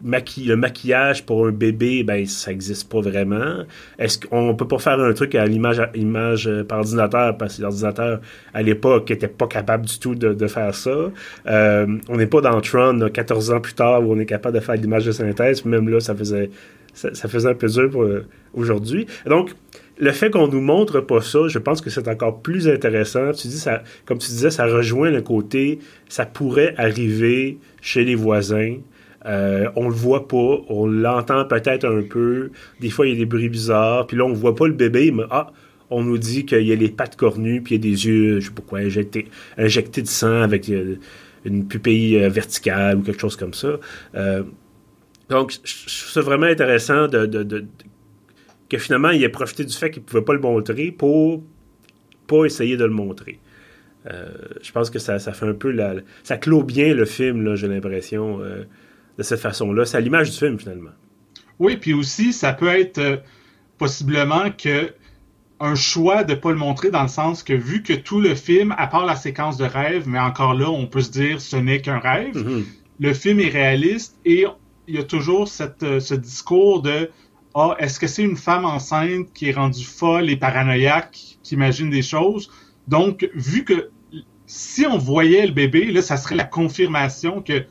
[SPEAKER 1] le maquillage pour un bébé, ben ça n'existe pas vraiment. Est-ce qu'on peut pas faire un truc à l'image image euh, par ordinateur parce que l'ordinateur à l'époque était pas capable du tout de, faire ça. Euh, on n'est pas dans Tron 14 ans plus tard où on est capable de faire l'image de synthèse. Même là, ça faisait ça, faisait un peu dur pour euh, aujourd'hui. Donc le fait qu'on nous montre pas ça, je pense que c'est encore plus intéressant. Tu dis ça, comme tu disais, ça rejoint le côté, ça pourrait arriver chez les voisins. Euh, on le voit pas, on l'entend peut-être un peu. Des fois, il y a des bruits bizarres. Puis là, on voit pas le bébé, mais ah, on nous dit qu'il y a les pattes cornues, puis il y a des yeux, je sais pas quoi, injectés, de sang avec euh, une pupille euh, verticale ou quelque chose comme ça. donc, je trouve ça vraiment intéressant que finalement, il ait profité du fait qu'il pouvait pas le montrer pour pas essayer de le montrer. je pense que ça, ça fait un peu la, ça clôt bien le film, j'ai l'impression de cette façon-là. C'est à l'image du film, finalement.
[SPEAKER 2] Oui, puis aussi, ça peut être euh, possiblement que un choix de ne pas le montrer dans le sens que vu que tout le film, à part la séquence de rêve, mais encore là, on peut se dire ce n'est qu'un rêve, mm-hmm. le film est réaliste et il y a toujours cette, euh, ce discours de Ah, est-ce que c'est une femme enceinte qui est rendue folle et paranoïaque, qui imagine des choses? Donc, vu que si on voyait le bébé, là, ça serait la confirmation que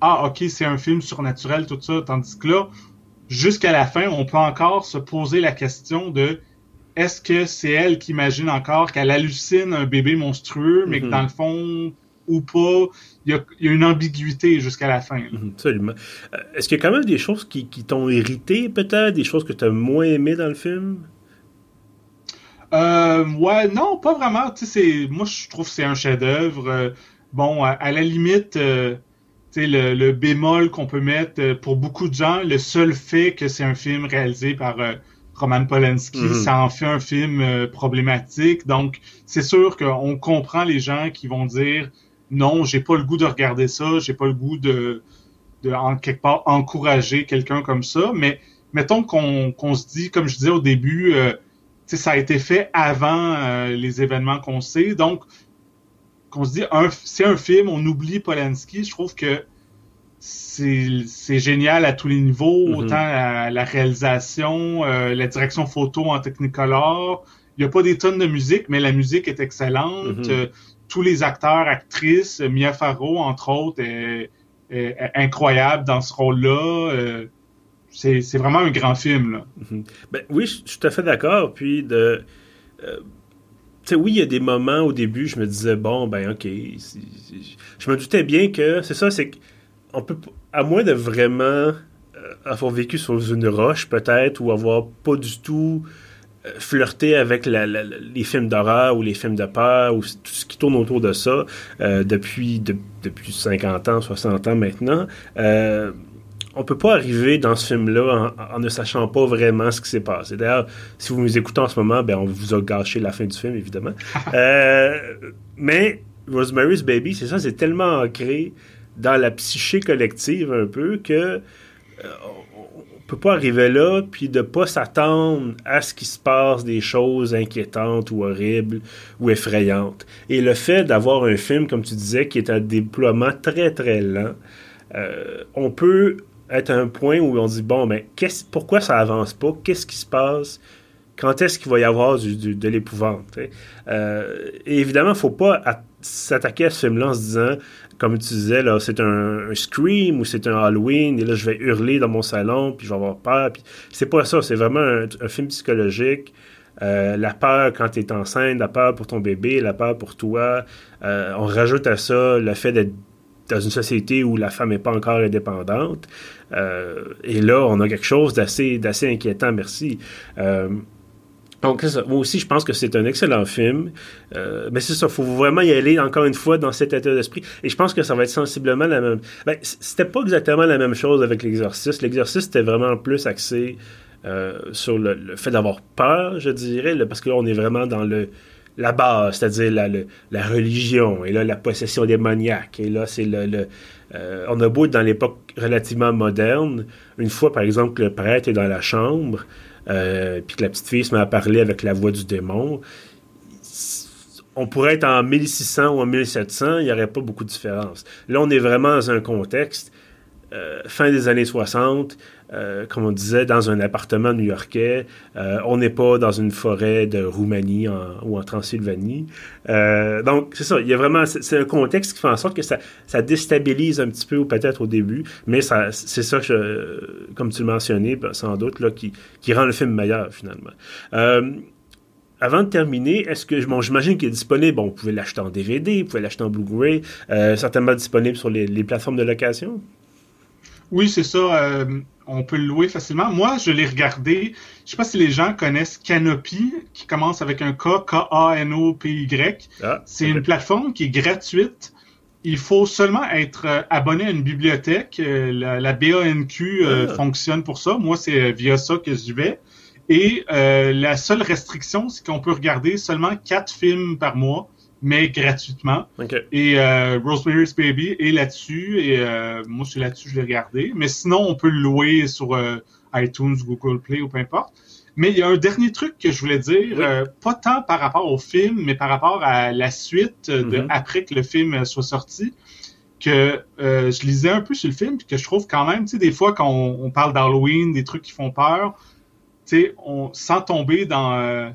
[SPEAKER 2] ah, ok, c'est un film surnaturel, tout ça, tandis que là, jusqu'à la fin, on peut encore se poser la question de est-ce que c'est elle qui imagine encore qu'elle hallucine un bébé monstrueux, mais que mhm. dans le fond, ou pas, il y a, une ambiguïté jusqu'à la fin.
[SPEAKER 1] Mhm, absolument. Euh, est-ce qu'il y a quand même des choses qui, t'ont irrité, peut-être, des choses que tu as moins aimées dans le film?
[SPEAKER 2] Euh, ouais, non, pas vraiment. Moi, je trouve que c'est un chef-d'œuvre. Euh, bon, à, la limite, le, le, bémol qu'on peut mettre euh, pour beaucoup de gens, le seul fait que c'est un film réalisé par euh, Roman Polanski, mhm. ça en fait un film euh, problématique. Donc, c'est sûr qu'on comprend les gens qui vont dire non, j'ai pas le goût de regarder ça, j'ai pas le goût de, de en quelque part encourager quelqu'un comme ça. Mais mettons qu'on qu'on se dit, comme je disais au début, ça a été fait avant les événements qu'on sait. Donc, qu'on se dit, c'est un film, on oublie Polanski. Je trouve que c'est génial à tous les niveaux, mm-hmm. autant la réalisation, euh, la direction photo en Technicolor. Il n'y a pas des tonnes de musique, mais la musique est excellente. Mm-hmm. Euh, tous les acteurs, actrices, Mia Farrow, entre autres, est, incroyable dans ce rôle-là. Euh, c'est vraiment un grand film. Là.
[SPEAKER 1] Mm-hmm. ben, oui, je suis tout à fait d'accord. Puis de oui, il y a des moments au début, je me disais, bon, ben, ok. Je me doutais bien que, c'est ça, c'est qu'on peut, à moins de vraiment euh, avoir vécu sur une roche, peut-être, ou avoir pas du tout euh, flirté avec les films d'horreur ou les films de peur ou tout ce qui tourne autour de ça euh, depuis, depuis 50 ans, 60 ans maintenant on peut pas arriver dans ce film-là en, ne sachant pas vraiment ce qui s'est passé. D'ailleurs, si vous nous écoutez en ce moment, ben on vous a gâché la fin du film, évidemment. Euh, mais Rosemary's Baby, c'est ça, c'est tellement ancré dans la psyché collective un peu que euh, peut pas arriver là puis de pas s'attendre à ce qu'il se passe des choses inquiétantes ou horribles ou effrayantes. Et le fait d'avoir un film, comme tu disais, qui est un déploiement très très lent, euh, on peut être un point où on dit bon, mais pourquoi ça avance pas? Qu'est-ce qui se passe? Quand est-ce qu'il va y avoir de l'épouvante euh, Et évidemment, faut pas s'attaquer à ce film-là en se disant comme tu disais, là, c'est un, Scream ou c'est un Halloween, et là, je vais hurler dans mon salon, puis je vais avoir peur. Puis c'est pas ça, c'est vraiment un, film psychologique. Euh, la peur quand tu es enceinte, la peur pour ton bébé, la peur pour toi. Euh, on rajoute à ça le fait d'être dans une société où la femme n'est pas encore indépendante. Euh, et là, on a quelque chose d'assez, inquiétant, merci. Donc, Moi aussi, je pense que c'est un excellent film. Euh, mais c'est ça, il faut vraiment y aller encore une fois dans cet état d'esprit. Et je pense que ça va être sensiblement la même. Ben, c'était pas exactement la même chose avec l'exercice. L'exercice, c'était vraiment plus axé euh, sur le, fait d'avoir peur, je dirais, parce que là, on est vraiment dans le la base, c'est-à-dire la, religion, et là, la possession démoniaque. Et là, c'est le. Euh, on a beau être dans l'époque relativement moderne. Une fois, par exemple, que le prêtre est dans la chambre, euh, puis que la petite fille se met à parler avec la voix du démon, on pourrait être en 1600 ou en 1700, il n'y aurait pas beaucoup de différence. Là, on est vraiment dans un contexte euh, fin des années 60, euh, comme on disait, dans un appartement new-yorkais. Euh, on n'est pas dans une forêt de Roumanie ou en Transylvanie. donc, c'est ça. Il y a vraiment... C'est un contexte qui fait en sorte que ça, ça déstabilise un petit peu, ou peut-être au début, mais c'est ça, comme tu le mentionnais, ben, sans doute, là, qui, qui rend le film meilleur, finalement avant de terminer, est-ce que bon, j'imagine qu'il est disponible. Bon, vous pouvez l'acheter en DVD, vous pouvez l'acheter en Blu-ray, certainement disponible sur les, plateformes de location?
[SPEAKER 2] Oui, c'est ça. Euh, on peut le louer facilement. Moi, je l'ai regardé. Je sais pas si les gens connaissent Canopy, qui commence avec un K, K-A-N-O-P-Y. Ah, c'est une plateforme qui est gratuite. Il faut seulement être euh, abonné à une bibliothèque. Euh, la, BANQ ah. fonctionne pour ça. Moi, c'est via ça que j'y vais. Et la seule restriction, c'est qu'on peut regarder seulement quatre films par mois mais gratuitement. Et euh, Rosemary's Baby est là-dessus. Et euh, moi, c'est là-dessus, je l'ai regardé. Mais sinon, on peut le louer sur euh, iTunes, Google Play ou peu importe. Mais il y a un dernier truc que je voulais dire, euh, pas tant par rapport au film, mais par rapport à la suite de mm-hmm. après que le film soit sorti, que je lisais un peu sur le film, puis que je trouve quand même, tu sais, des fois quand on, parle d'Halloween, des trucs qui font peur, tu sais, on sans tomber dans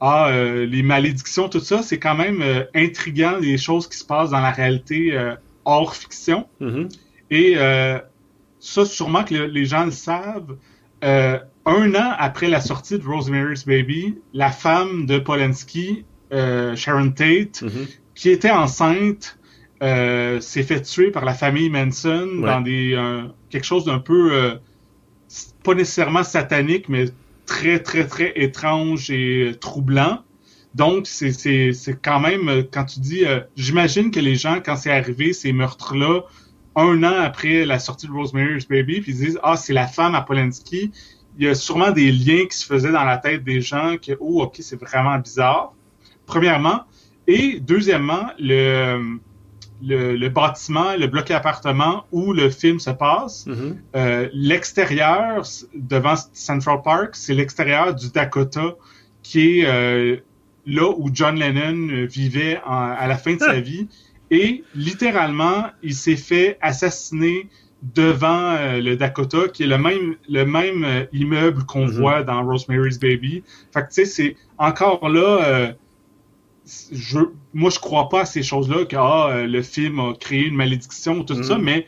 [SPEAKER 2] ah, euh, les malédictions, tout ça, c'est quand même euh, intriguant les choses qui se passent dans la réalité euh, hors fiction. Mm-hmm. Et ça, sûrement que les gens le savent. un an après la sortie de Rosemary's Baby, la femme de Polanski, Sharon Tate, mm-hmm. qui était enceinte, s'est fait tuer par la famille Manson dans des quelque chose d'un peu pas nécessairement satanique, mais très, très, très étrange et troublant. Donc, c'est quand même, quand tu dis, euh, j'imagine que les gens, quand c'est arrivé, ces meurtres-là, un an après la sortie de Rosemary's Baby, puis ils disent, ah, c'est la femme à Polanski, il y a sûrement des liens qui se faisaient dans la tête des gens que, oh, ok, c'est vraiment bizarre. Premièrement. Et deuxièmement, le, le, bâtiment, le bloc appartement où le film se passe. Mm-hmm. Euh, l'extérieur, devant Central Park, c'est l'extérieur du Dakota, qui est euh, là où John Lennon vivait à la fin de sa ah. vie. Et littéralement, il s'est fait assassiner devant euh, le Dakota, qui est le même, le même immeuble qu'on mm-hmm. voit dans Rosemary's Baby. Fait que tu sais, c'est encore là je, moi, je crois pas à ces choses-là, que ah, euh, le film a créé une malédiction, tout ça, mm. mais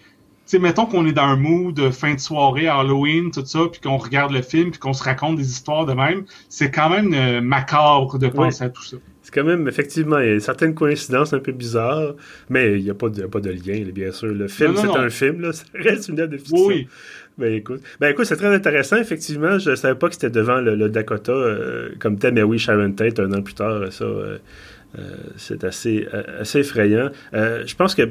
[SPEAKER 2] mettons qu'on est dans un mood de fin de soirée, Halloween, tout ça, puis qu'on regarde le film, puis qu'on se raconte des histoires de même, c'est quand même euh, macabre de penser à tout ça.
[SPEAKER 1] C'est quand même, effectivement, il y a certaines coïncidences un peu bizarres, mais il n'y a, pas de, pas de lien, bien sûr. Le film, c'est un film, là, ça reste une œuvre de fiction. Oui. Ben écoute, ben écoute, c'est très intéressant. Effectivement, je ne savais pas que c'était devant le, Dakota euh, comme tel, mais oui, Sharon Tate, un an plus tard, ça, euh, c'est assez, euh, assez effrayant. Euh, je pense que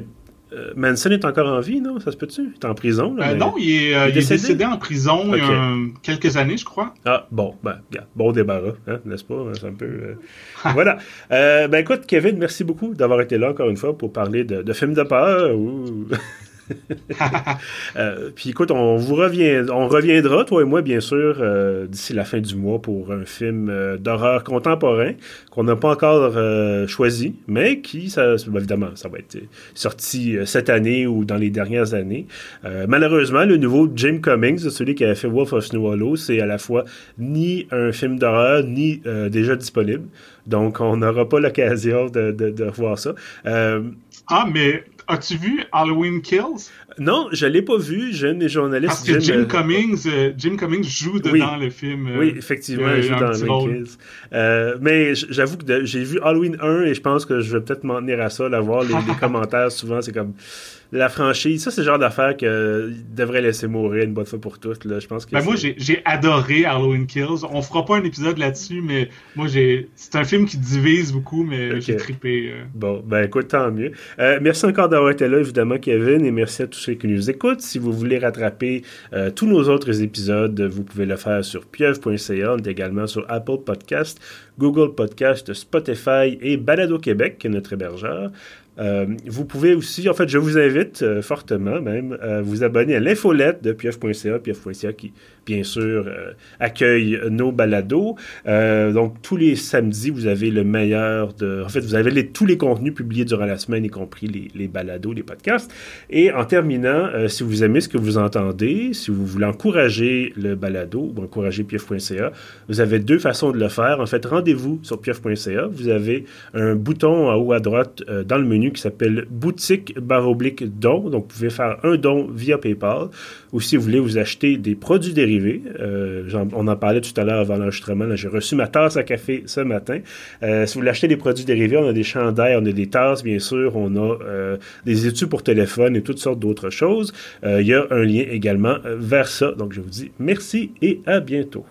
[SPEAKER 1] Manson est encore en vie, non? Ça se peut-tu? Il est en prison?
[SPEAKER 2] non, il est, décédé? en prison il y a quelques années, je crois.
[SPEAKER 1] Ah, bon, ben, bon débarras, hein, n'est-ce pas? C'est un peu... voilà. ben écoute, Kevin, merci beaucoup d'avoir été là encore une fois pour parler de, de films de peur. Euh, puis écoute, on vous revient, on reviendra, toi et moi, bien sûr, euh, d'ici la fin du mois pour un film euh, d'horreur contemporain qu'on n'a pas encore choisi, mais qui, évidemment, ça va être sorti cette année ou dans les dernières années. malheureusement, le nouveau Jim Cummings, celui qui a fait Wolf of Snow Hollow, c'est à la fois ni un film d'horreur, ni déjà disponible. Donc, on n'aura pas l'occasion de, de, de, revoir ça.
[SPEAKER 2] ah, mais As-tu vu Halloween Kills?
[SPEAKER 1] Non, je l'ai pas vu. J'ai un des journalistes.
[SPEAKER 2] Parce que Jim, euh, Cummings, euh, Jim Cummings joue dedans le film.
[SPEAKER 1] Euh, oui, effectivement, il joue dans Halloween Kills. mais j'avoue que j'ai vu Halloween 1 et je pense que je vais peut-être m'en tenir à ça, là, voir les, les commentaires. Souvent, c'est comme la franchise, ça, c'est le genre d'affaire que devrait laisser mourir une bonne fois pour toutes. Là. Je pense que
[SPEAKER 2] ben moi, j'ai adoré Halloween Kills. On fera pas un épisode là-dessus, mais moi, j'ai c'est un film qui divise beaucoup, mais j'ai trippé. Euh.
[SPEAKER 1] Bon, ben écoute, tant mieux. Euh, merci encore d'avoir été là, évidemment, Kevin, et merci à tous ceux qui nous écoutent. Si vous voulez rattraper euh, tous nos autres épisodes, vous pouvez le faire sur pieuvre.ca. On est également sur Apple Podcast, Google Podcast, Spotify et Balado Québec, qui est notre hébergeur. Euh, vous pouvez aussi, en fait, je vous invite euh, fortement même à vous abonner à l'infolette de pieuf.ca, pieuf.ca qui bien sûr, euh, accueille nos balados. Donc, tous les samedis, vous avez le meilleur de... En fait, vous avez tous les contenus publiés durant la semaine, y compris les, les balados, les podcasts. Et en terminant, si vous aimez ce que vous entendez, si vous voulez encourager le balado ou encourager pief.ca, vous avez deux façons de le faire. En fait, rendez-vous sur pief.ca. Vous avez un bouton en haut à droite dans le menu qui s'appelle boutique barre oblique don. Donc, vous pouvez faire un don via PayPal. Ou si vous voulez vous acheter des produits dérivés euh, on en parlait tout à l'heure avant l'enregistrement. J'ai reçu ma tasse à café ce matin. Euh, si vous voulez acheter des produits dérivés, on a des chandails, on a des tasses, bien sûr, on a euh, des études pour téléphone et toutes sortes d'autres choses. Il y a un lien également vers ça. Donc, je vous dis merci et à bientôt.